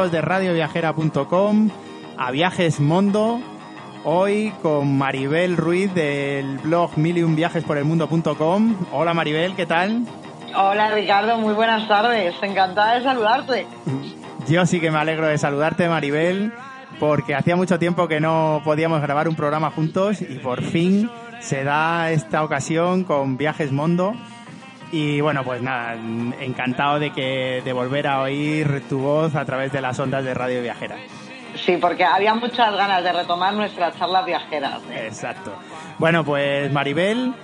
amigos de radioviajera.com a Viajes Mondo. Hoy con Maribel Ruiz del blog miliumviajesporelmundo.com. Hola Maribel, ¿qué tal? Hola Ricardo, muy buenas tardes. Encantada de saludarte. Yo sí que me alegro de saludarte Maribel porque hacía mucho tiempo que no podíamos grabar un programa juntos y por fin se da esta ocasión con Viajes Mondo. Y bueno, pues nada, encantado de que de volver a oír tu voz a través de las ondas de Radio Viajera. Sí, porque había muchas ganas de retomar nuestras charlas viajeras. ¿eh? Exacto. Bueno, pues Maribel,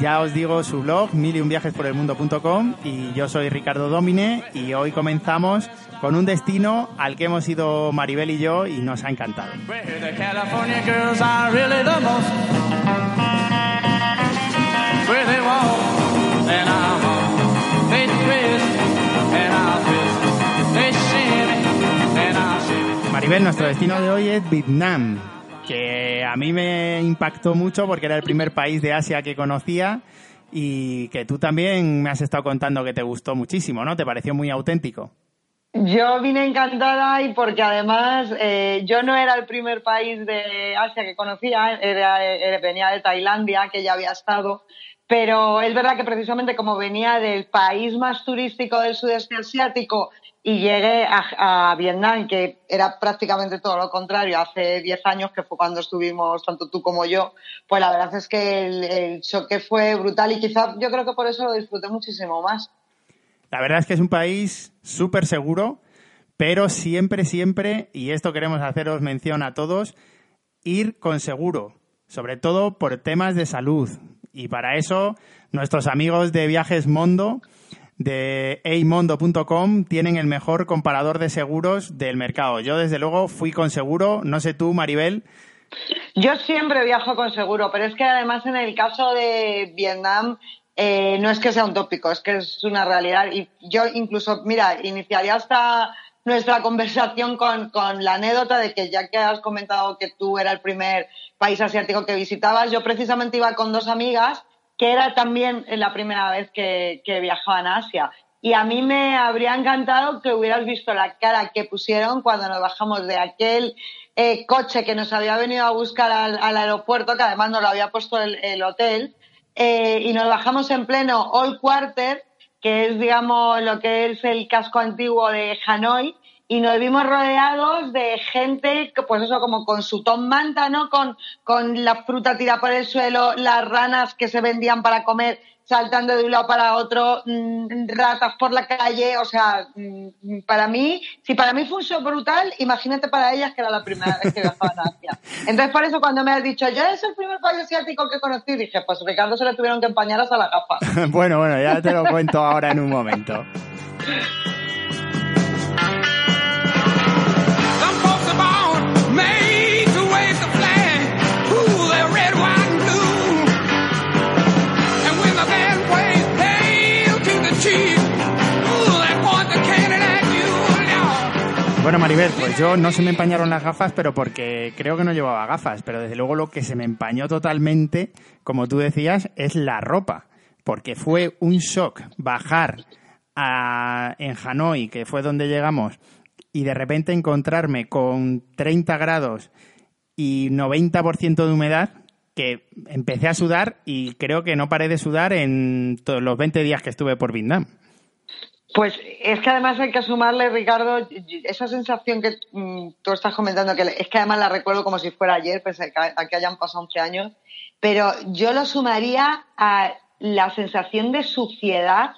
ya os digo su blog, miliumviajesporelmundo.com y yo soy Ricardo Domine y hoy comenzamos con un destino al que hemos ido Maribel y yo y nos ha encantado. And. They twist, and I twist. They shimmy, and I shimmy. Maribel, nuestro destino de hoy es Vietnam, que a mí me impactó mucho porque era el primer país de Asia que conocía y que tú también me has estado contando que te gustó muchísimo, ¿no? ¿Te pareció muy auténtico? Yo vine encantada y porque además eh, yo no era el primer país de Asia que conocía, era, era- venía de Tailandia, que ya había estado, pero es verdad que precisamente como venía del país más turístico del sudeste asiático y llegué a, Vietnam, que era prácticamente todo lo contrario, hace 10 años, que fue cuando estuvimos tanto tú como yo, pues la verdad es que el, el choque fue brutal y quizás yo creo que por eso lo disfruté muchísimo más. La verdad es que es un país súper seguro, pero siempre, siempre, y esto queremos haceros mención a todos, ir con seguro, sobre todo por temas de salud. Y para eso, nuestros amigos de Viajes Mondo, de eimondo.com, tienen el mejor comparador de seguros del mercado. Yo, desde luego, fui con seguro, no sé tú, Maribel, Yo siempre viajo con seguro, pero es que además en el caso de Vietnam eh, no es que sea un tópico, es que es una realidad. Y yo incluso, mira, iniciaría hasta nuestra conversación con, la anécdota de que ya que has comentado que tú era el primer país asiático que visitabas, yo precisamente iba con dos amigas que era también la primera vez que, que viajaban a Asia. Y a mí me habría encantado que hubieras visto la cara que pusieron cuando nos bajamos de aquel eh, coche que nos había venido a buscar al, al aeropuerto, que además nos lo había puesto el, el hotel, eh, y nos bajamos en pleno Old Quarter, que es, digamos, lo que es el casco antiguo de Hanoi, y nos vimos rodeados de gente, pues eso, como con su tom manta, ¿no? Con, con la fruta tirada por el suelo, las ranas que se vendían para comer saltando de un lado para otro, mm, ratas por la calle, o sea, mm, para mí, si para mí fue un show brutal, imagínate para ellas que era la primera vez que viajaban a Asia. Entonces, por eso cuando me has dicho, yo es el primer país asiático que conocí, dije, pues Ricardo se le tuvieron que empañar hasta la gafa. bueno, bueno, ya te lo cuento ahora en un momento. Bueno, Maribel, pues yo no se me empañaron las gafas, pero porque creo que no llevaba gafas. Pero desde luego lo que se me empañó totalmente, como tú decías, es la ropa. Porque fue un shock bajar a- en Hanoi, que fue donde llegamos, y de repente encontrarme con 30 grados y 90% de humedad, que empecé a sudar y creo que no paré de sudar en todos los 20 días que estuve por Vietnam. Pues es que además hay que sumarle, Ricardo, esa sensación que mm, tú estás comentando, que es que además la recuerdo como si fuera ayer, pese a que hayan pasado 11 años, pero yo lo sumaría a la sensación de suciedad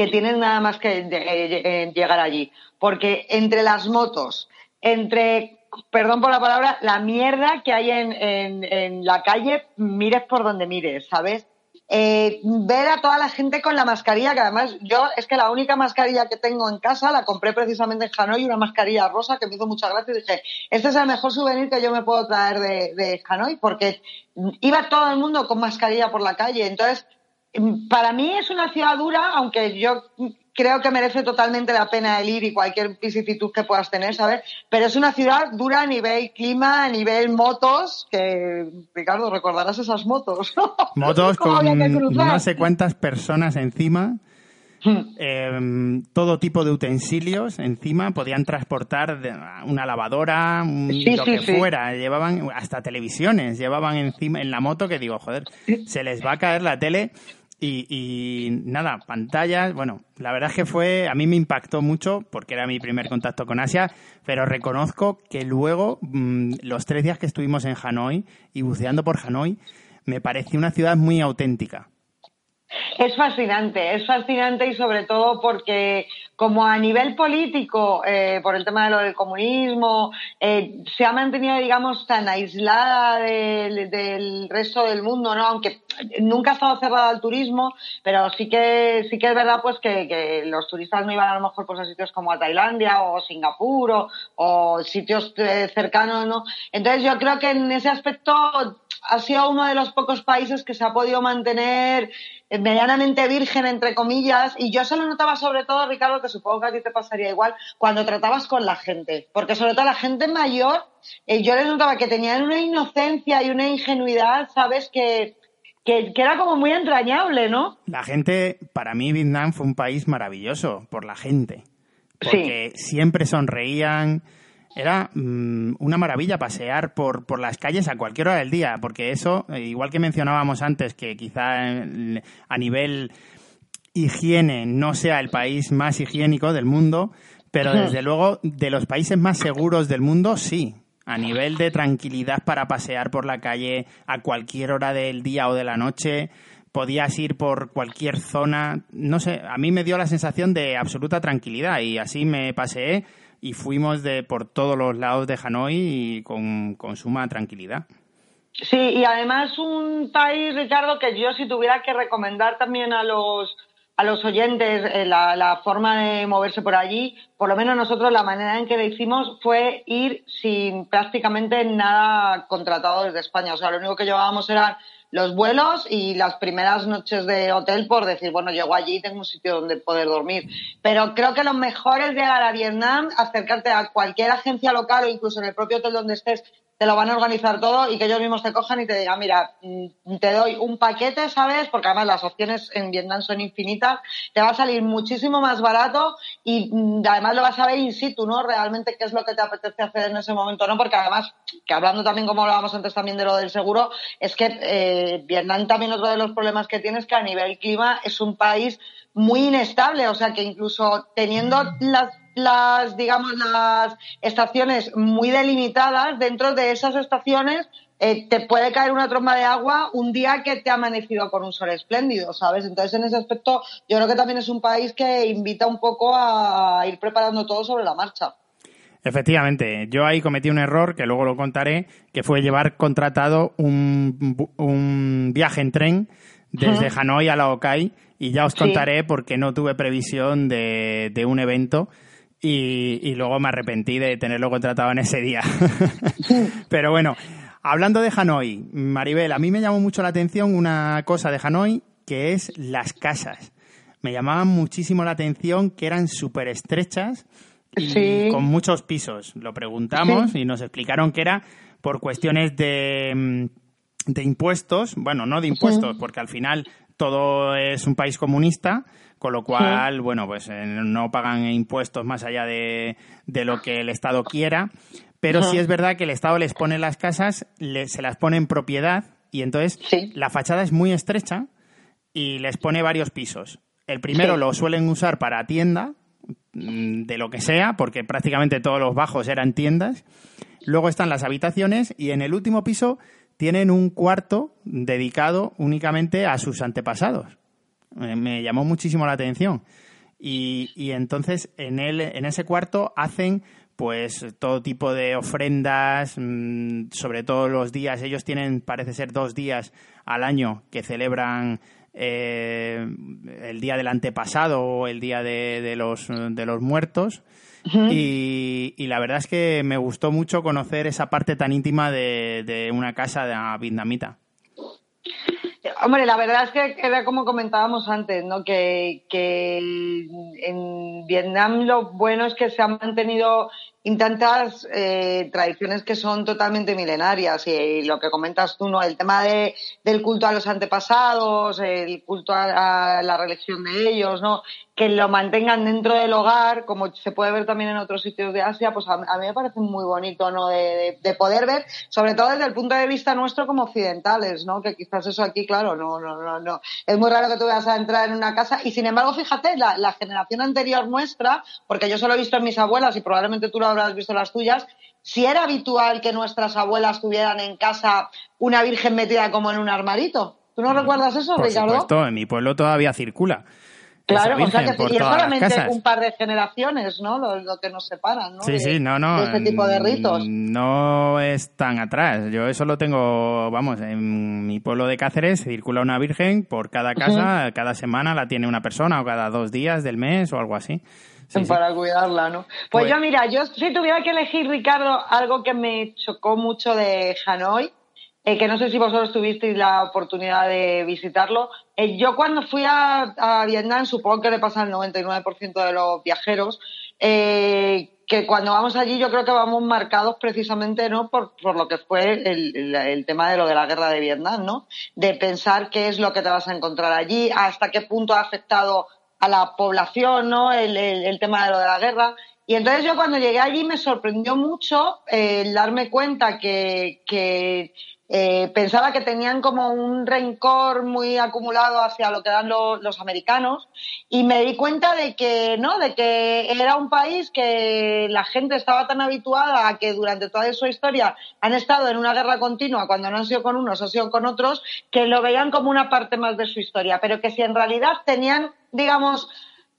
que tienen nada más que llegar allí. Porque entre las motos, entre perdón por la palabra, la mierda que hay en, en, la calle, mires por donde mires, ¿sabes? Eh, ver a toda la gente con la mascarilla, que además yo es que la única mascarilla que tengo en casa la compré precisamente en Hanoi, una mascarilla rosa que me hizo mucha gracia y dije, este es el mejor souvenir que yo me puedo traer de, de Hanoi, porque iba todo el mundo con mascarilla por la calle. Entonces, para mí es una ciudad dura, aunque yo creo que merece totalmente la pena el ir y cualquier vicisitud que puedas tener, ¿sabes? Pero es una ciudad dura a nivel clima, a nivel motos, que, Ricardo, recordarás esas motos. Motos con no sé cuántas personas encima. Hmm. Em, todo tipo de utensilios encima podían transportar una lavadora lo que fuera llevaban hasta televisiones llevaban encima en la moto que digo joder se les va a caer la tele y, nada, pantallas, bueno, la verdad es que fue, a mí me impactó mucho porque era mi primer contacto con Asia, pero reconozco que luego, mm, los tres días que estuvimos en Hanoi y buceando por Hanoi, me pareció una ciudad muy auténtica. Es fascinante, es fascinante y sobre todo porque como a nivel político, eh, por el tema de lo del comunismo, eh, se ha mantenido, digamos, tan aislada del, resto del mundo, ¿no? Aunque nunca ha estado cerrada al turismo, pero sí que sí que es verdad, pues que, los turistas no iban a lo mejor pues, a sitios como a Tailandia o Singapur o, sitios eh, cercanos, ¿no? Entonces yo creo que en ese aspecto ha sido uno de los pocos países que se ha podido mantener medianamente virgen, entre comillas, y yo se lo notaba sobre todo, Ricardo, que supongo que a ti te pasaría igual, cuando tratabas con la gente, porque sobre todo la gente mayor, eh, yo les notaba que tenían una inocencia y una ingenuidad, ¿sabes? Que, que, era como muy entrañable, ¿no? La gente, para mí Vietnam fue un país maravilloso, por la gente, porque siempre sonreían, era mm, una maravilla pasear por, por las calles a cualquier hora del día, porque eso, eh, igual que mencionábamos antes, que quizá a nivel higiene no sea el país más higiénico del mundo, pero desde luego de los países más seguros del mundo, sí. A nivel de tranquilidad para pasear por la calle a cualquier hora del día o de la noche, podías ir por cualquier zona. No sé, a mí me dio la sensación de absoluta tranquilidad y así me paseé y fuimos de por todos los lados de Hanoi y con, suma tranquilidad. Sí, y además un país, Ricardo, que yo si tuviera que recomendar también a los a los oyentes eh, la, la, forma de moverse por allí, por lo menos nosotros la manera en que lo hicimos fue ir sin prácticamente nada contratado desde España. O sea, lo único que llevábamos eran los vuelos y las primeras noches de hotel por decir, bueno, llego allí y tengo un sitio donde poder dormir. Pero creo que lo mejor es llegar a Vietnam, acercarte a cualquier agencia local o incluso en el propio hotel donde estés te lo van a organizar todo y que ellos mismos te cojan y te digan, mira, mm, te doy un paquete, ¿sabes? Porque además las opciones en Vietnam son infinitas, te va a salir muchísimo más barato y mm, además lo vas a ver in situ, ¿no? Realmente qué es lo que te apetece hacer en ese momento, ¿no? Porque además, que hablando también como hablábamos antes también de lo del seguro, es que eh, Vietnam también otro de los problemas que tiene es que a nivel clima es un país muy inestable, o sea que incluso teniendo las las, digamos, las estaciones muy delimitadas, dentro de esas estaciones eh, te puede caer una tromba de agua un día que te ha amanecido con un sol espléndido, ¿sabes? Entonces, en ese aspecto, yo creo que también es un país que invita un poco a ir preparando todo sobre la marcha. Efectivamente, yo ahí cometí un error que luego lo contaré, que fue llevar contratado un, un viaje en tren desde Hanoi a la Okai y ya os contaré porque no tuve previsión de, de un evento y, luego me arrepentí de tenerlo contratado en ese día. Pero bueno, hablando de Hanoi, Maribel, a mí me llamó mucho la atención una cosa de Hanoi que es las casas. Me llamaban muchísimo la atención que eran súper estrechas y con muchos pisos. Lo preguntamos y nos explicaron que era por cuestiones de, mm, de impuestos, bueno, no de impuestos, porque al final todo es un país comunista, con lo cual, bueno, pues eh, no pagan impuestos más allá de, lo que el Estado quiera, pero sí es verdad que el Estado les pone las casas, se las pone en propiedad y entonces la fachada es muy estrecha y les pone varios pisos. El primero lo suelen usar para tienda, mm, de lo que sea, porque prácticamente todos los bajos eran tiendas. Luego están las habitaciones y en el último piso tienen un cuarto dedicado únicamente a sus antepasados. Eh, me llamó muchísimo la atención. Y, entonces en, el, en ese cuarto hacen pues todo tipo de ofrendas, mm, sobre todo los días. Ellos tienen, parece ser, dos días al año que celebran eh, el día del antepasado o el día de los, de los muertos. Y, y, la verdad es que me gustó mucho conocer esa parte tan íntima de, de una casa de vietnamita. Hombre, la verdad es que era como comentábamos antes, ¿no? Que, que en Vietnam lo bueno es que se han mantenido tantas eh, tradiciones que son totalmente milenarias y, lo que comentas tú, ¿no? El tema de, del culto a los antepasados, el culto a, la religión de ellos, ¿no? Que lo mantengan dentro del hogar, como se puede ver también en otros sitios de Asia, pues a, a mí me parece muy bonito, ¿no? De, de, de, poder ver, sobre todo desde el punto de vista nuestro como occidentales, ¿no? Que quizás eso aquí, claro, no, no, no, no. Es muy raro que tú vayas a entrar en una casa y sin embargo, fíjate, la, la generación anterior nuestra, porque yo solo he visto en mis abuelas y probablemente tú lo habrás visto las tuyas, si era habitual que nuestras abuelas tuvieran en casa una virgen metida como en un armarito. ¿Tú no recuerdas eso, Por Ricardo? Supuesto, en mi pueblo todavía circula. Claro, o sea que y es solamente un par de generaciones, ¿no? Lo, lo, que nos separan, ¿no? Sí, de, sí, no, no. De este tipo de ritos. No es tan atrás. Yo eso lo tengo, vamos, en mi pueblo de Cáceres circula una virgen por cada casa, uh -huh. cada semana la tiene una persona o cada dos días del mes o algo así. Sí, para sí. cuidarla, ¿no? Pues, pues, yo, mira, yo si tuviera que elegir, Ricardo, algo que me chocó mucho de Hanoi, eh, que no sé si vosotros tuvisteis la oportunidad de visitarlo. Eh, yo cuando fui a, a, Vietnam, supongo que le pasa al 99% de los viajeros, eh, que cuando vamos allí yo creo que vamos marcados precisamente no por, por lo que fue el, el, el, tema de lo de la guerra de Vietnam, ¿no? De pensar qué es lo que te vas a encontrar allí, hasta qué punto ha afectado a la población, ¿no? El, tema de lo de la guerra. Y entonces yo cuando llegué allí me sorprendió mucho eh, darme cuenta que, que eh, pensaba que tenían como un rencor muy acumulado hacia lo que dan los, americanos y me di cuenta de que no, de que era un país que la gente estaba tan habituada a que durante toda su historia han estado en una guerra continua cuando no han sido con unos, han sido con otros, que lo veían como una parte más de su historia, pero que si en realidad tenían, digamos,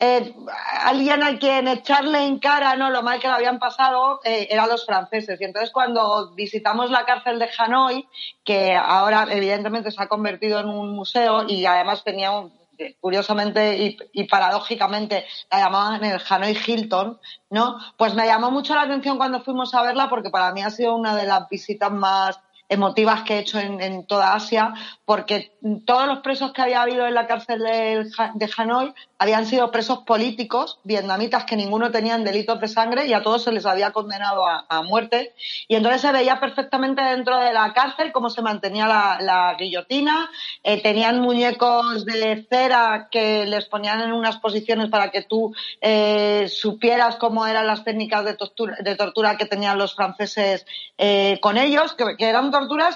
eh, alguien a quien echarle en cara no lo mal que lo habían pasado eh, eran los franceses. Y entonces cuando visitamos la cárcel de Hanoi, que ahora evidentemente se ha convertido en un museo y además tenía un, curiosamente y, y, paradójicamente la llamaban el Hanoi Hilton, ¿no? Pues me llamó mucho la atención cuando fuimos a verla porque para mí ha sido una de las visitas más emotivas que he hecho en, toda Asia, porque todos los presos que había habido en la cárcel de, Hanoi habían sido presos políticos vietnamitas que ninguno tenían delitos de sangre y a todos se les había condenado a, muerte. Y entonces se veía perfectamente dentro de la cárcel cómo se mantenía la, la guillotina, eh, tenían muñecos de cera que les ponían en unas posiciones para que tú eh, supieras cómo eran las técnicas de tortura, de tortura que tenían los franceses eh, con ellos, que, que eran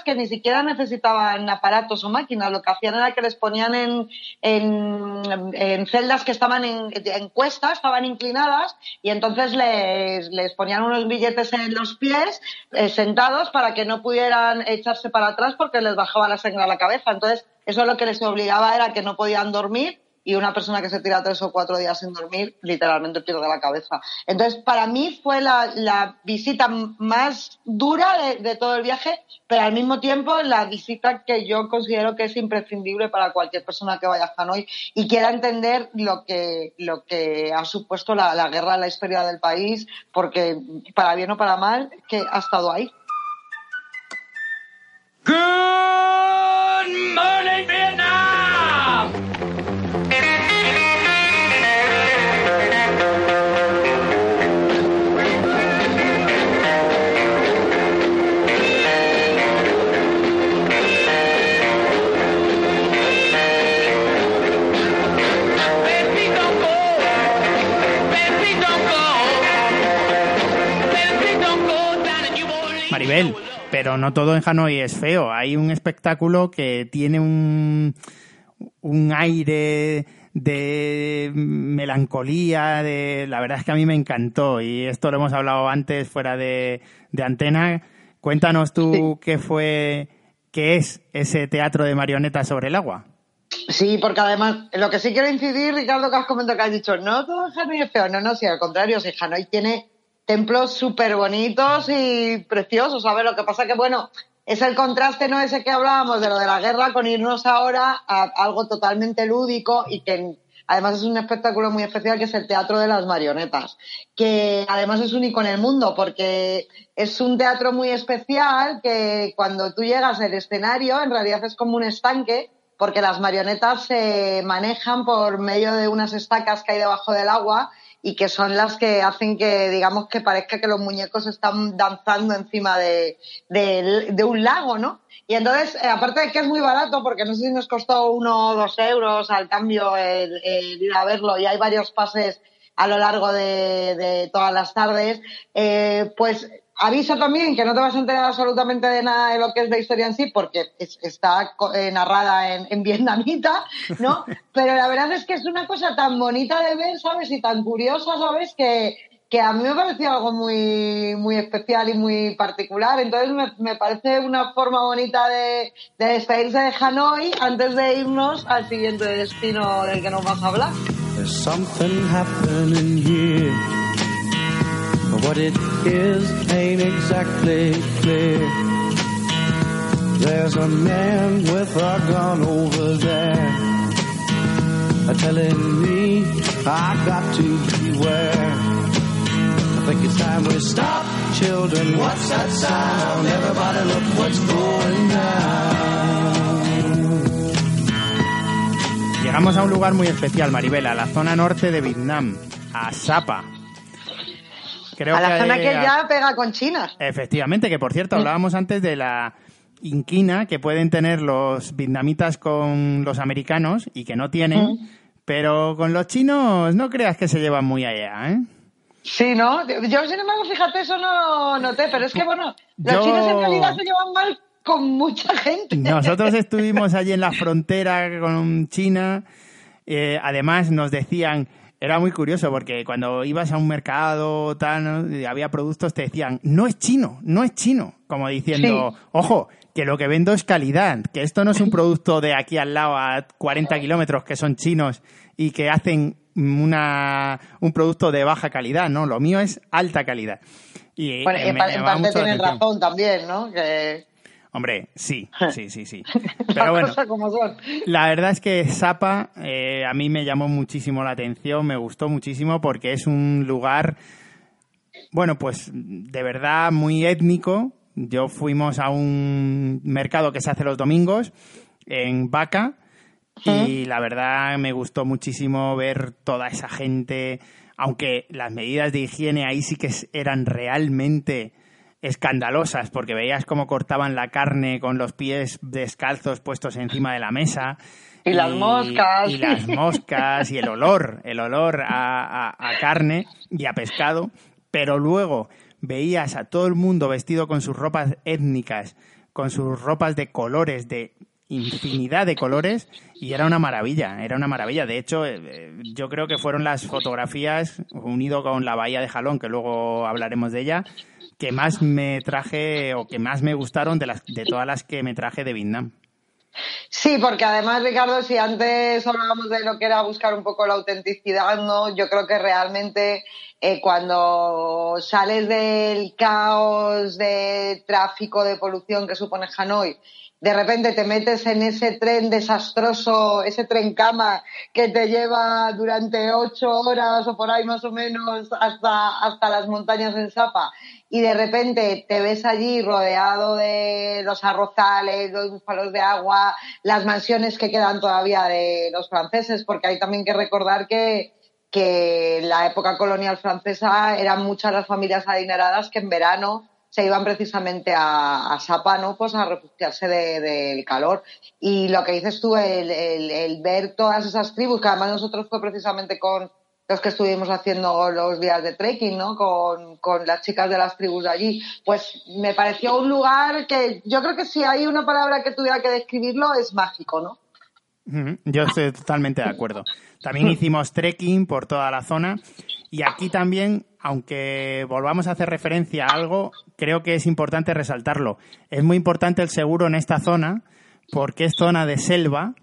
que ni siquiera necesitaban aparatos o máquinas, lo que hacían era que les ponían en, en, en celdas que estaban en, en cuesta, estaban inclinadas, y entonces les, les ponían unos billetes en los pies, eh, sentados, para que no pudieran echarse para atrás porque les bajaba la sangre a la cabeza. Entonces, eso lo que les obligaba era que no podían dormir y una persona que se tira tres o cuatro días sin dormir literalmente pierde la cabeza. Entonces, para mí fue la, la visita más dura de, todo el viaje, pero al mismo tiempo la visita que yo considero que es imprescindible para cualquier persona que vaya a Hanoi y quiera entender lo que, lo que ha supuesto la, la guerra la historia del país, porque para bien o para mal, que ha estado ahí. Pero no todo en Hanoi es feo. Hay un espectáculo que tiene un, un aire de melancolía, de la verdad es que a mí me encantó y esto lo hemos hablado antes fuera de, de antena. Cuéntanos tú qué fue, qué es ese teatro de marionetas sobre el agua. Sí, porque además, lo que sí quiero incidir, Ricardo, que has comentado que has dicho, no todo Hanoi es feo, no, no, sí, al contrario, si Hanoi tiene templos súper bonitos y preciosos, ¿sabes? Lo que pasa que, bueno, es el contraste, ¿no? Ese que hablábamos de lo de la guerra con irnos ahora a algo totalmente lúdico y que además es un espectáculo muy especial que es el teatro de las marionetas, que además es único en el mundo porque es un teatro muy especial que cuando tú llegas al escenario en realidad es como un estanque porque las marionetas se manejan por medio de unas estacas que hay debajo del agua y que son las que hacen que, digamos, que parezca que los muñecos están danzando encima de, un lago, ¿no? Y entonces, eh, aparte de que es muy barato, porque no sé si nos costó uno o dos euros al cambio el, ir a verlo y hay varios pases a lo largo de, todas las tardes, eh, pues Avisa también que no te vas a enterar absolutamente de nada de lo que es la historia en sí, porque está eh, narrada en, vietnamita, ¿no? Pero la verdad es que es una cosa tan bonita de ver, ¿sabes? Y tan curiosa, ¿sabes? Que, que a mí me pareció algo muy, muy especial y muy particular. Entonces me, me parece una forma bonita de, de despedirse de Hanoi antes de irnos al siguiente destino del que nos vas a hablar. What it is ain't exactly clear. There's a man with a gun over there, telling me I got to beware. I think it's time we stop, children. What's that sound? Everybody, look what's going down. Llegamos a un lugar muy especial, Maribela, la zona norte de Vietnam, a Sapa, a la zona que ya pega con China. Efectivamente, que por cierto, hablábamos antes de la inquina que pueden tener los vietnamitas con los americanos y que no tienen, pero con los chinos no creas que se llevan muy allá, ¿eh? Sí, ¿no? Yo, sin embargo, fíjate, eso no noté, pero es que, bueno, los chinos en realidad se llevan mal con mucha gente. Nosotros estuvimos allí en la frontera con China, eh, además nos decían era muy curioso porque cuando ibas a un mercado, tal, había productos, te decían, no es chino, no es chino. Como diciendo, ojo, que lo que vendo es calidad, que esto no es un producto de aquí al lado a 40 kilómetros que son chinos y que hacen una, un producto de baja calidad, ¿no? Lo mío es alta calidad. Y, bueno, en, parte tienen razón también, ¿no? Que Hombre, sí, sí, sí, sí. Pero bueno, la verdad es que Sapa eh, a mí me llamó muchísimo la atención, me gustó muchísimo porque es un lugar, bueno, pues de verdad muy étnico. Yo fuimos a un mercado que se hace los domingos en Vaca y la verdad me gustó muchísimo ver toda esa gente, aunque las medidas de higiene ahí sí que eran realmente escandalosas porque veías cómo cortaban la carne con los pies descalzos puestos encima de la mesa. Y, las moscas. Y las moscas y el olor, el olor a, carne y a pescado. Pero luego veías a todo el mundo vestido con sus ropas étnicas, con sus ropas de colores, de infinidad de colores y era una maravilla, era una maravilla. De hecho, eh, eh, yo creo que fueron las fotografías unido con la bahía de Jalón, que luego hablaremos de ella, que más me traje o que más me gustaron de, las, de todas las que me traje de Vietnam. Sí, porque además, Ricardo, si antes hablábamos de lo que era buscar un poco la autenticidad, ¿no? Yo creo que realmente eh, cuando sales del caos de tráfico, de polución que supone Hanoi de repente te metes en ese tren desastroso, ese tren cama que te lleva durante ocho horas o por ahí más o menos hasta, hasta las montañas en Sapa y de repente te ves allí rodeado de los arrozales, los búfalos de agua, las mansiones que quedan todavía de los franceses, porque hay también que recordar que, que en la época colonial francesa eran muchas las familias adineradas que en verano se iban precisamente a, Sapa, ¿no? Pues a refugiarse del calor. Y lo que dices tú, el, ver todas esas tribus, que además nosotros fue precisamente con los que estuvimos haciendo los días de trekking, ¿no? Con, con las chicas de las tribus de allí, pues me pareció un lugar que yo creo que si hay una palabra que tuviera que describirlo es mágico, ¿no? Yo estoy totalmente de acuerdo. También hicimos trekking por toda la zona y aquí también, aunque volvamos a hacer referencia a algo, creo que es importante resaltarlo. Es muy importante el seguro en esta zona porque es zona de selva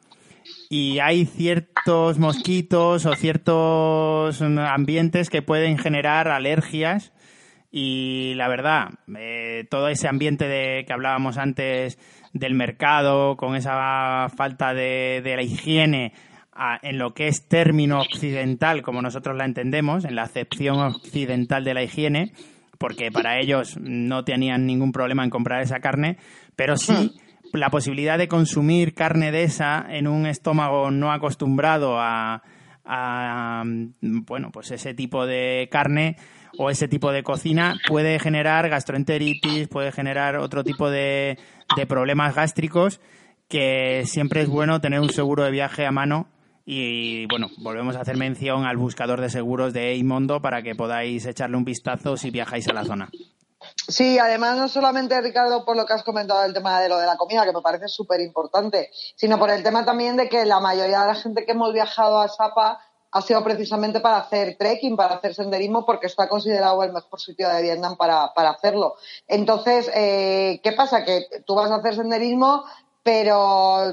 y hay ciertos mosquitos o ciertos ambientes que pueden generar alergias y la verdad, eh, todo ese ambiente de que hablábamos antes del mercado, con esa falta de, de la higiene a- en lo que es término occidental, como nosotros la entendemos, en la acepción occidental de la higiene, porque para ellos no tenían ningún problema en comprar esa carne, pero sí la posibilidad de consumir carne de esa en un estómago no acostumbrado a, a, bueno, pues ese tipo de carne o ese tipo de cocina puede generar gastroenteritis, puede generar otro tipo de, de problemas gástricos que siempre es bueno tener un seguro de viaje a mano y bueno, volvemos a hacer mención al buscador de seguros de Eimondo para que podáis echarle un vistazo si viajáis a la zona. Sí, además no solamente, Ricardo, por lo que has comentado del tema de lo de la comida, que me parece súper importante, sino por el tema también de que la mayoría de la gente que hemos viajado a Sapa ha sido precisamente para hacer trekking, para hacer senderismo, porque está considerado el mejor sitio de Vietnam para, para hacerlo. Entonces, eh, ¿qué pasa? Que tú vas a hacer senderismo, pero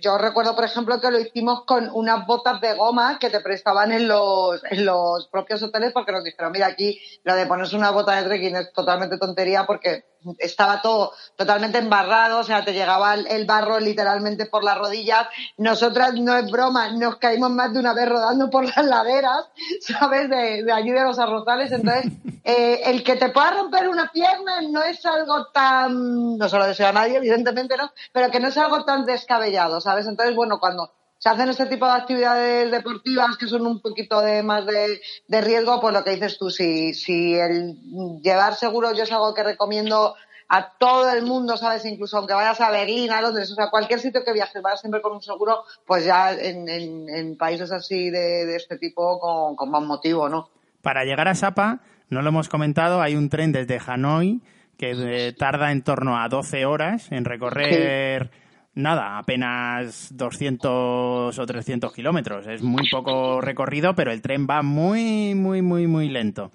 yo recuerdo, por ejemplo, que lo hicimos con unas botas de goma que te prestaban en los, en los propios hoteles porque nos dijeron, mira, aquí lo de ponerse una bota de trekking es totalmente tontería porque estaba todo totalmente embarrado, o sea, te llegaba el, barro literalmente por las rodillas. Nosotras, no es broma, nos caímos más de una vez rodando por las laderas, ¿sabes? De, de allí de los arrozales. Entonces, eh, el que te pueda romper una pierna no es algo tan, no se lo deseo a nadie, evidentemente no, pero que no es algo tan descabellado, ¿sabes? Entonces, bueno, cuando se hacen este tipo de actividades deportivas que son un poquito de más de, de riesgo, pues lo que dices tú, si, si el llevar seguro yo es algo que recomiendo a todo el mundo, ¿sabes? Incluso aunque vayas a Berlín, a Londres, o sea, cualquier sitio que viajes, vayas siempre con un seguro, pues ya en, en, en países así de, de este tipo con, con más motivo, ¿no? Para llegar a Sapa, no lo hemos comentado, hay un tren desde Hanoi que eh, tarda en torno a 12 horas en recorrer, nada, apenas 200 o 300 kilómetros. Es muy poco recorrido, pero el tren va muy, muy, muy, muy lento.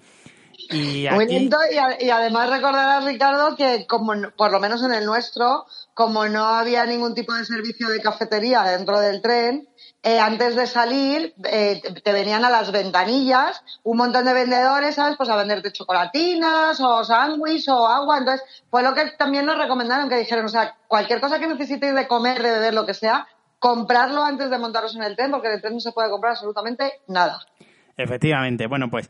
Y Muy lento y, además recordarás, Ricardo, que como por lo menos en el nuestro, como no había ningún tipo de servicio de cafetería dentro del tren, eh, antes de salir eh, te- te venían a las ventanillas un montón de vendedores, ¿sabes? Pues a venderte chocolatinas o sándwich o agua. Entonces, fue lo que también nos recomendaron, que dijeron, o sea, cualquier cosa que necesitéis de comer, de beber, lo que sea, comprarlo antes de montaros en el tren, porque en el tren no se puede comprar absolutamente nada. Efectivamente. Bueno, pues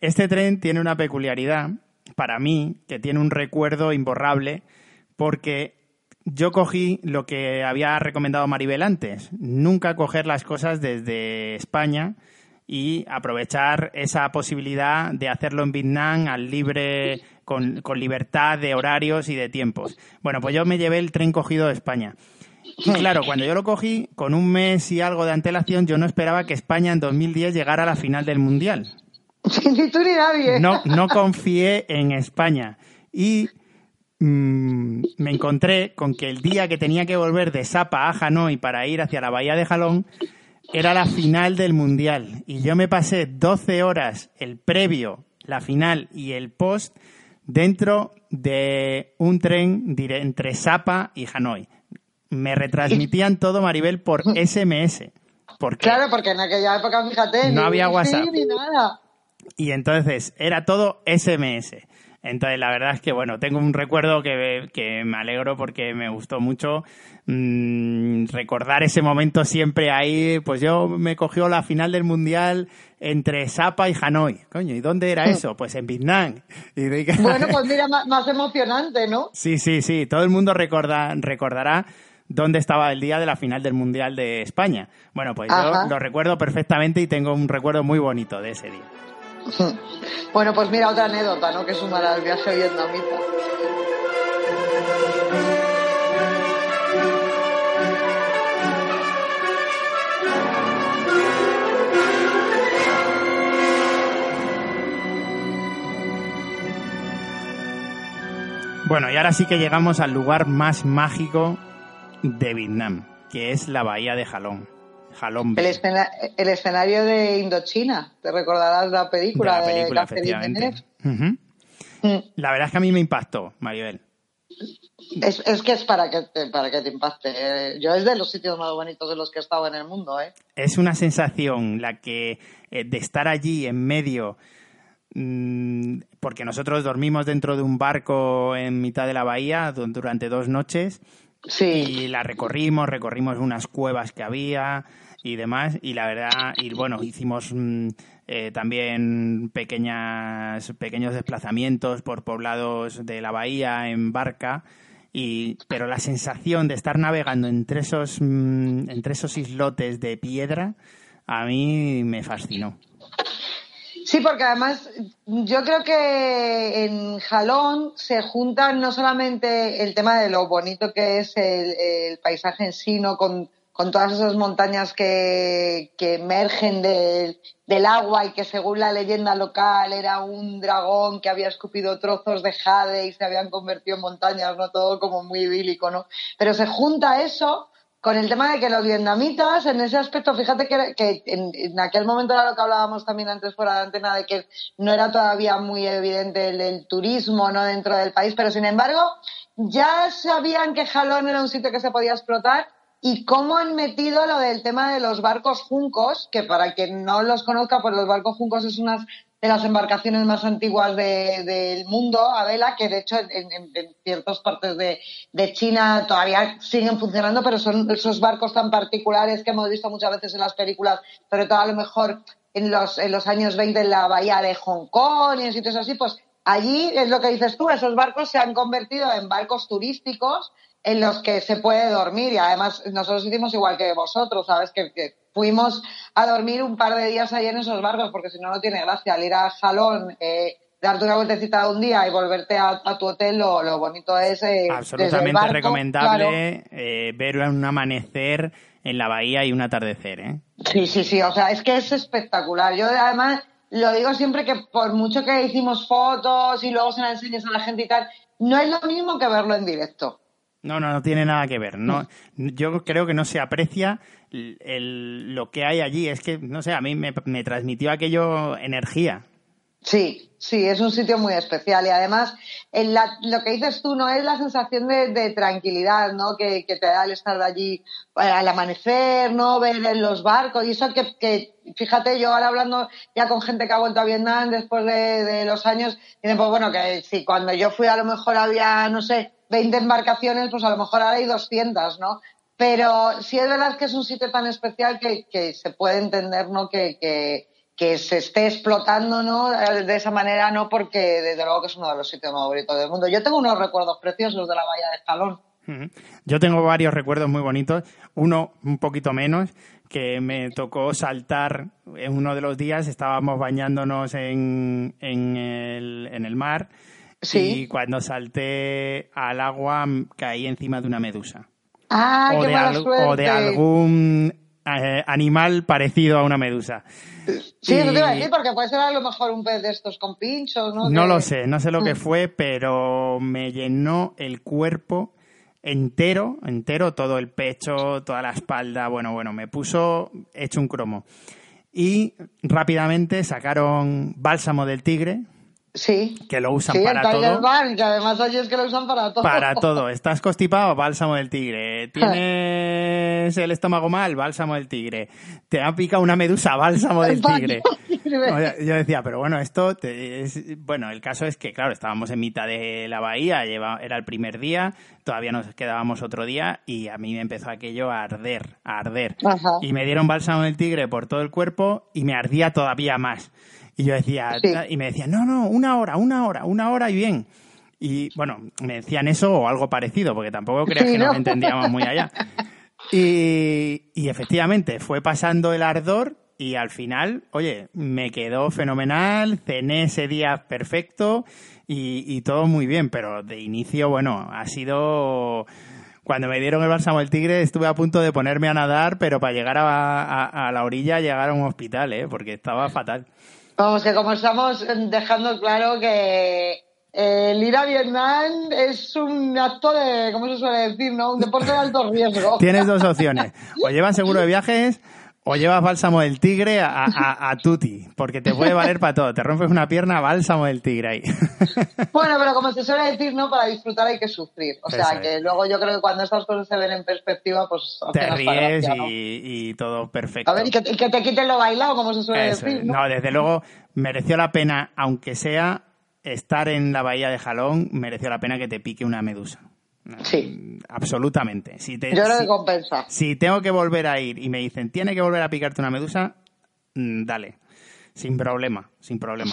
este tren tiene una peculiaridad para mí que tiene un recuerdo imborrable porque yo cogí lo que había recomendado Maribel antes, nunca coger las cosas desde España y aprovechar esa posibilidad de hacerlo en Vietnam al libre con, con libertad de horarios y de tiempos. Bueno, pues yo me llevé el tren cogido de España. Y claro, cuando yo lo cogí, con un mes y algo de antelación, yo no esperaba que España en 2010 llegara a la final del Mundial. ni tú ni nadie. No, no confié en España. Y mm, me encontré con que el día que tenía que volver de Sapa a Hanoi para ir hacia la bahía de Jalón era la final del Mundial. Y yo me pasé 12 horas, el previo, la final y el post, dentro de un tren entre Sapa y Hanoi. Me retransmitían todo, Maribel, por SMS. Porque Claro, porque en aquella época, fíjate, No ni había WhatsApp. ni nada. Y entonces era todo SMS. Entonces la verdad es que bueno, tengo un recuerdo que, que me alegro porque me gustó mucho mm, recordar ese momento siempre ahí. Pues yo me cogió la final del mundial entre Sapa y Hanoi. Coño, ¿y dónde era eso? Pues en Vietnam. Y de- Bueno, pues mira, más, más emocionante, ¿no? Sí, sí, sí. Todo el mundo recorda, recordará dónde estaba el día de la final del Mundial de España. Bueno, pues Ajá. yo lo recuerdo perfectamente y tengo un recuerdo muy bonito de ese día. Bueno, pues mira, otra anécdota, ¿no? Que sumará al viaje vietnamita. Bueno, y ahora sí que llegamos al lugar más mágico de Vietnam. que es la bahía de Jalón. El, escena- el escenario de Indochina, te recordarás la de película la de, película, Catherine efectivamente. Mm. La verdad es que a mí me impactó, Maribel. Es, es que es para que, te, para que te impacte. Yo es de los sitios más bonitos de los que he estado en el mundo, ¿eh? Es una sensación la que eh, de estar allí en medio, mm, porque nosotros dormimos dentro de un barco en mitad de la bahía du- durante dos noches Sí. y la recorrimos, recorrimos unas cuevas que había y demás y la verdad y bueno hicimos mm, eh, también pequeñas pequeños desplazamientos por poblados de la bahía en barca y pero la sensación de estar navegando entre esos mm, entre esos islotes de piedra a mí me fascinó Sí, porque además yo creo que en Jalón se juntan no solamente el tema de lo bonito que es el, paisaje en sí, ¿no? con, con todas esas montañas que, emergen del, agua y que según la leyenda local era un dragón que había escupido trozos de jade y se habían convertido en montañas, ¿no? Todo como muy idílico, ¿no? Pero se junta eso con el tema de que los vietnamitas, en ese aspecto, fíjate que, en aquel momento era lo que hablábamos también antes fuera de antena, de que no era todavía muy evidente el, el turismo no dentro del país, pero sin embargo ya sabían que Jalón era un sitio que se podía explotar y cómo han metido lo del tema de los barcos juncos, que para quien no los conozca, pues los barcos juncos es una de las embarcaciones más antiguas de- del mundo a vela, que de hecho en, ciertas partes de, de China todavía siguen funcionando, pero son esos barcos tan particulares que hemos visto muchas veces en las películas, sobre todo a lo mejor en los, en los años 20 en la bahía de Hong Kong y en sitios así, pues allí es lo que dices tú, esos barcos se han convertido en barcos turísticos en los que se puede dormir y además nosotros hicimos igual que vosotros, ¿sabes? Que, que fuimos a dormir un par de días ahí en esos barcos porque si no, no tiene gracia. Al ir a Jalón, eh, darte una vueltecita de un día y volverte a, a tu hotel, lo, lo bonito es... eh, absolutamente barco, claro. recomendable eh, ver un amanecer en la bahía y un atardecer ¿eh? Sí, sí, sí, o sea, es que es espectacular. Yo además lo digo siempre que por mucho que hicimos fotos y luego se las enseñes a la gente y tal, no es lo mismo que verlo en directo. No, no, no tiene nada que ver. No, yo creo que no se aprecia el- el- lo que hay allí. Es que, no sé, a mí me, me transmitió aquello energía. Sí, sí, es un sitio muy especial y además en la- lo que dices tú no es la sensación de, de tranquilidad, ¿no? Que, que te da el estar allí eh, al amanecer, ¿no? Ver en los barcos y eso que, que, fíjate, yo ahora hablando ya con gente que ha vuelto a Vietnam después de, de los años, dicen, pues bueno, que si cuando yo fui a lo mejor había, no sé, 20 embarcaciones, pues a lo mejor ahora hay 200, ¿no? Pero sí es verdad que es un sitio tan especial que, se puede entender, ¿no? Que, que, se esté explotando, ¿no? Eh, De esa manera, no porque desde luego que es uno de los sitios más bonitos del mundo. Yo tengo unos recuerdos preciosos de la bahía de. Ujú. Yo tengo varios recuerdos muy bonitos. Uno, un poquito menos, que me tocó saltar en uno de los días. Estábamos bañándonos en, en, el, en el mar. Sí. Y cuando salté al agua caí encima de una medusa. ¡Ah, o, qué de mala al- suerte! o de algún eh, animal parecido a una medusa. Sí, eso Y- te iba a decir, porque puede ser a lo mejor un pez de estos con pinchos, ¿no? No Que- lo sé, no sé lo que Mm. fue, pero me llenó el cuerpo entero, entero, todo el pecho, toda la espalda, bueno, bueno, me puso hecho un cromo. Y rápidamente sacaron bálsamo del tigre, Sí. que lo usan Sí, para el Tiger todo. Balm, que además allí es que lo usan para todo. Para todo. ¿Estás constipado? Bálsamo del tigre. ¿Tienes el estómago mal? Bálsamo del tigre. ¿Te ha picado una medusa? Bálsamo del tigre. O sea, Yo decía, pero bueno, esto te- es... Bueno, el caso es que, claro, estábamos en mitad de la bahía, lleva- era el primer día, todavía nos quedábamos otro día y a mí me empezó aquello a arder, a arder. Ajá. Y me dieron bálsamo del tigre por todo el cuerpo y me ardía todavía más. Y yo decía, Sí. y me decían, no, no, una hora, una hora, una hora y bien. Y bueno, me decían eso o algo parecido, porque tampoco creas Sí, que nos ¿no? entendíamos muy allá. Y, y efectivamente, fue pasando el ardor y al final, oye, me quedó fenomenal, cené ese día perfecto y, y todo muy bien, pero de inicio, bueno, ha sido... Cuando me dieron el bálsamo del tigre estuve a punto de ponerme a nadar, pero para llegar a, a- a la orilla, llegar a un hospital, ¿eh? porque estaba fatal. Vamos, que como estamos dejando claro que, eh, el ir a Vietnam es un acto de, ¿cómo se suele decir, no? Un deporte de alto riesgo. Tienes dos opciones. O llevas seguro de viajes o llevas bálsamo del tigre a, a, a tutti, porque te puede valer para todo. Te rompes una pierna, bálsamo del tigre ahí. Bueno, pero como se suele decir, ¿no? Para disfrutar hay que sufrir. O sea, Eso que es. luego yo creo que cuando estas cosas se ven en perspectiva, pues... Te ríes gracia, ¿no? y, y todo perfecto. A ver, y que, y que te quiten lo bailado, como se suele Eso decir. No, desde luego mereció la pena, aunque sea estar en la bahía de Jalón, mereció la pena que te pique una medusa. Sí. Absolutamente. Si te- Yo creo si- que compensa. si tengo que volver a ir y me dicen, tiene que volver a picarte una medusa, mm, dale. Sin problema, sin problema.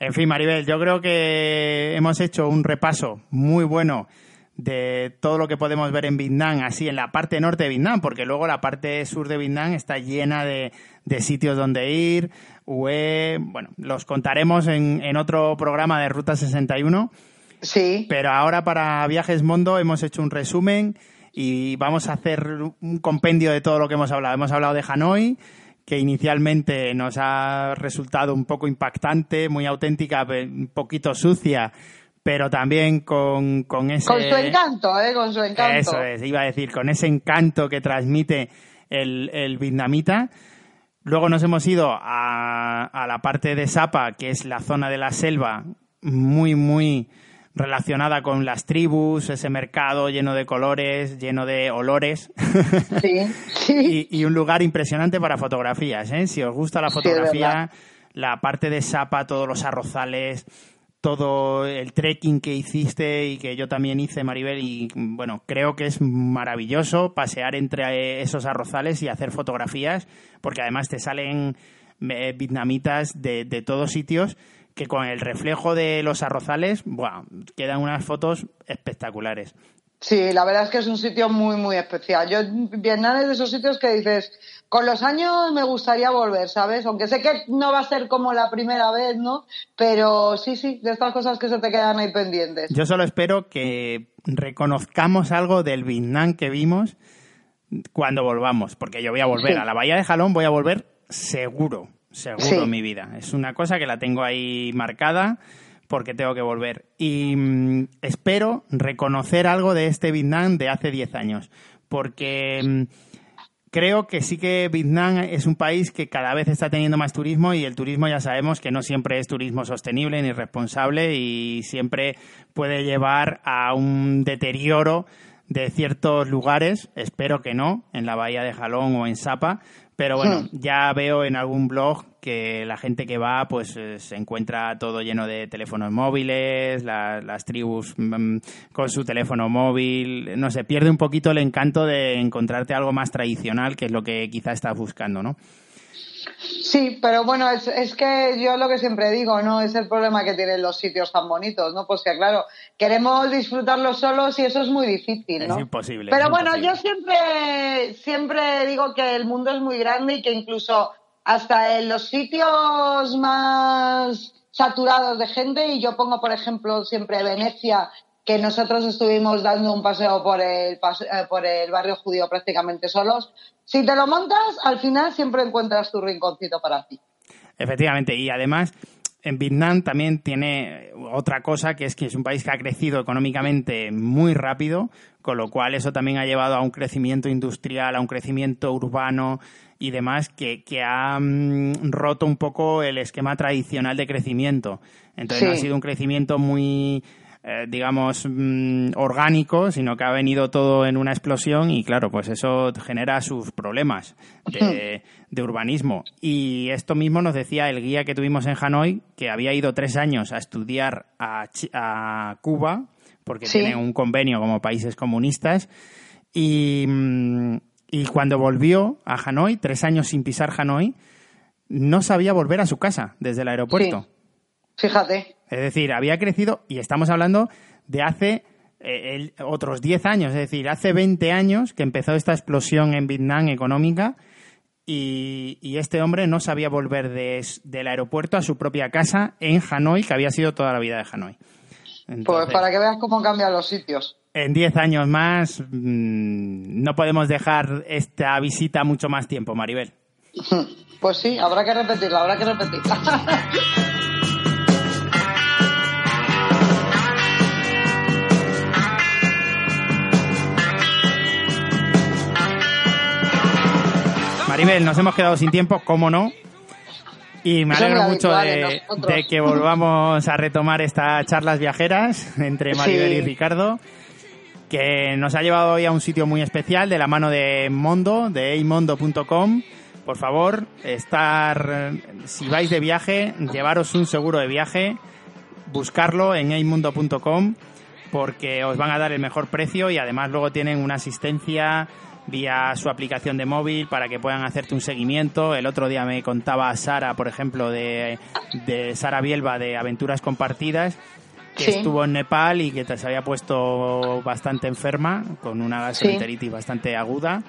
En fin, Maribel, yo creo que hemos hecho un repaso muy bueno de todo lo que podemos ver en Vietnam, así en la parte norte de Vietnam, porque luego la parte sur de Vietnam está llena de, de sitios donde ir, UE, bueno, los contaremos en, en otro programa de Ruta 61. Sí. Pero ahora para Viajes Mondo hemos hecho un resumen y vamos a hacer un compendio de todo lo que hemos hablado. Hemos hablado de Hanoi, que inicialmente nos ha resultado un poco impactante, muy auténtica, un poquito sucia, pero también con, con ese... Con su encanto, ¿eh? Con su encanto. Eso es, iba a decir, con ese encanto que transmite el, el vietnamita. Luego nos hemos ido a, a la parte de Sapa, que es la zona de la selva, muy, muy relacionada con las tribus, ese mercado lleno de colores, lleno de olores. Sí, sí. y, y un lugar impresionante para fotografías. ¿eh? Si os gusta la fotografía, la parte de Sapa, todos los arrozales, todo el trekking que hiciste y que yo también hice, Maribel, y bueno, creo que es maravilloso pasear entre esos arrozales y hacer fotografías, porque además te salen eh, vietnamitas de, de todos sitios que con el reflejo de los arrozales, buah, quedan unas fotos espectaculares. Sí, la verdad es que es un sitio muy, muy especial. Yo, Vietnam es de esos sitios que dices, con los años me gustaría volver, ¿sabes? Aunque sé que no va a ser como la primera vez, ¿no? Pero sí, sí, de estas cosas que se te quedan ahí pendientes. Yo solo espero que reconozcamos algo del Vietnam que vimos cuando volvamos, porque yo voy a volver Sí. a la Bahía de Jalón, voy a volver seguro, seguro Sí. en mi vida. Es una cosa que la tengo ahí marcada porque tengo que volver. Y mm, espero reconocer algo de este Vietnam de hace 10 años, porque mm, creo que sí que Vietnam es un país que cada vez está teniendo más turismo y el turismo ya sabemos que no siempre es turismo sostenible ni responsable y siempre puede llevar a un deterioro de ciertos lugares, espero que no, en la bahía de Jalón o en Sapa, pero bueno, ya veo en algún blog que la gente que va pues eh, se encuentra todo lleno de teléfonos móviles, la- las tribus mm, con su teléfono móvil, no sé, pierde un poquito el encanto de encontrarte algo más tradicional, que es lo que quizá estás buscando, ¿no? Sí, pero bueno, es, es que yo lo que siempre digo, ¿no? Es el problema que tienen los sitios tan bonitos, ¿no? Pues que claro, queremos disfrutarlos solos y eso es muy difícil, ¿no? Es imposible. Pero es bueno, imposible. yo siempre, siempre digo que el mundo es muy grande y que incluso hasta en los sitios más saturados de gente, y yo pongo, por ejemplo, siempre Venecia, que nosotros estuvimos dando un paseo por el, eh, por el barrio judío prácticamente solos, si te lo montas, al final siempre encuentras tu rinconcito para ti. Efectivamente, y además en Vietnam también tiene otra cosa, que es que es un país que ha crecido económicamente muy rápido, con lo cual eso también ha llevado a un crecimiento industrial, a un crecimiento urbano y demás, que, que ha mm, roto un poco el esquema tradicional de crecimiento. Entonces ha sido un crecimiento muy eh, digamos, mm, orgánico, sino que ha venido todo en una explosión y claro, pues eso genera sus problemas de, de urbanismo. Y esto mismo nos decía el guía que tuvimos en Hanoi, que había ido tres años a estudiar a, a Cuba, porque Sí. tiene un convenio como países comunistas, y, mm, y cuando volvió a Hanoi, tres años sin pisar Hanoi, no sabía volver a su casa desde el aeropuerto. Sí. Fíjate. Es decir, había crecido y estamos hablando de hace eh, el- otros 10 años, es decir, hace 20 años que empezó esta explosión en Vietnam económica y, y este hombre no sabía volver des- del aeropuerto a su propia casa en Hanoi, que había sido toda la vida de Hanoi. Pues para que veas cómo cambian los sitios. En 10 años más mm, no podemos dejar esta visita mucho más tiempo, Maribel. Pues sí, habrá que repetirla, habrá que repetirla. Maribel, nos hemos quedado sin tiempo, cómo no. Y me alegro mucho de, que volvamos a retomar estas charlas viajeras entre Maribel Sí. y Ricardo, que nos ha llevado hoy a un sitio muy especial de la mano de Mondo, de eimondo.com. Por favor, estar, si vais de viaje, llevaros un seguro de viaje, buscarlo en eimundo.com porque os van a dar el mejor precio y además luego tienen una asistencia vía su aplicación de móvil para que puedan hacerte un seguimiento. El otro día me contaba Sara, por ejemplo, de, de Sara Bielba de Aventuras Compartidas, que Sí. estuvo en Nepal y que se había puesto bastante enferma, con una gastroenteritis bastante aguda.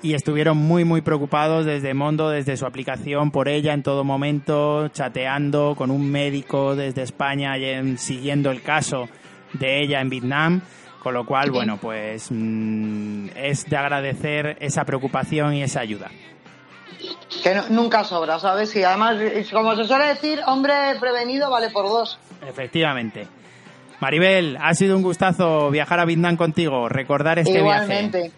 Y estuvieron muy, muy preocupados desde Mondo, desde su aplicación, por ella en todo momento, chateando con un médico desde España siguiendo el caso de ella en Vietnam. Con lo cual, bueno, pues mm, es de agradecer esa preocupación y esa ayuda. Que no- nunca sobra, ¿sabes? Y además, como se suele decir, hombre prevenido vale por dos. Efectivamente. Maribel, ha sido un gustazo viajar a Vietnam contigo, recordar este Igualmente. viaje.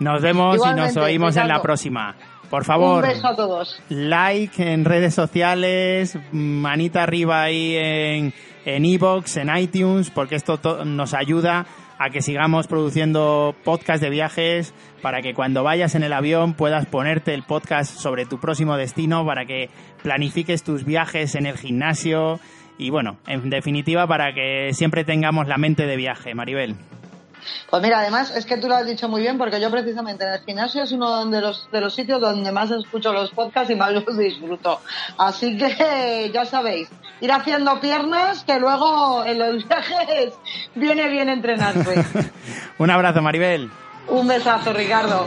Nos vemos y nos oímos en la próxima. Por favor, Un beso a todos. like en redes sociales, manita arriba ahí en en iVoox, en iTunes, porque esto to- nos ayuda a que sigamos produciendo podcast de viajes para que cuando vayas en el avión puedas ponerte el podcast sobre tu próximo destino para que planifiques tus viajes en el gimnasio y bueno, en definitiva para que siempre tengamos la mente de viaje, Maribel. Pues mira, además es que tú lo has dicho muy bien porque yo precisamente en el gimnasio es uno de los, de los sitios donde más escucho los podcasts y más los disfruto. Así que ya sabéis, ir haciendo piernas que luego en los viajes viene bien entrenarse. Un abrazo, Maribel. Un besazo, Ricardo.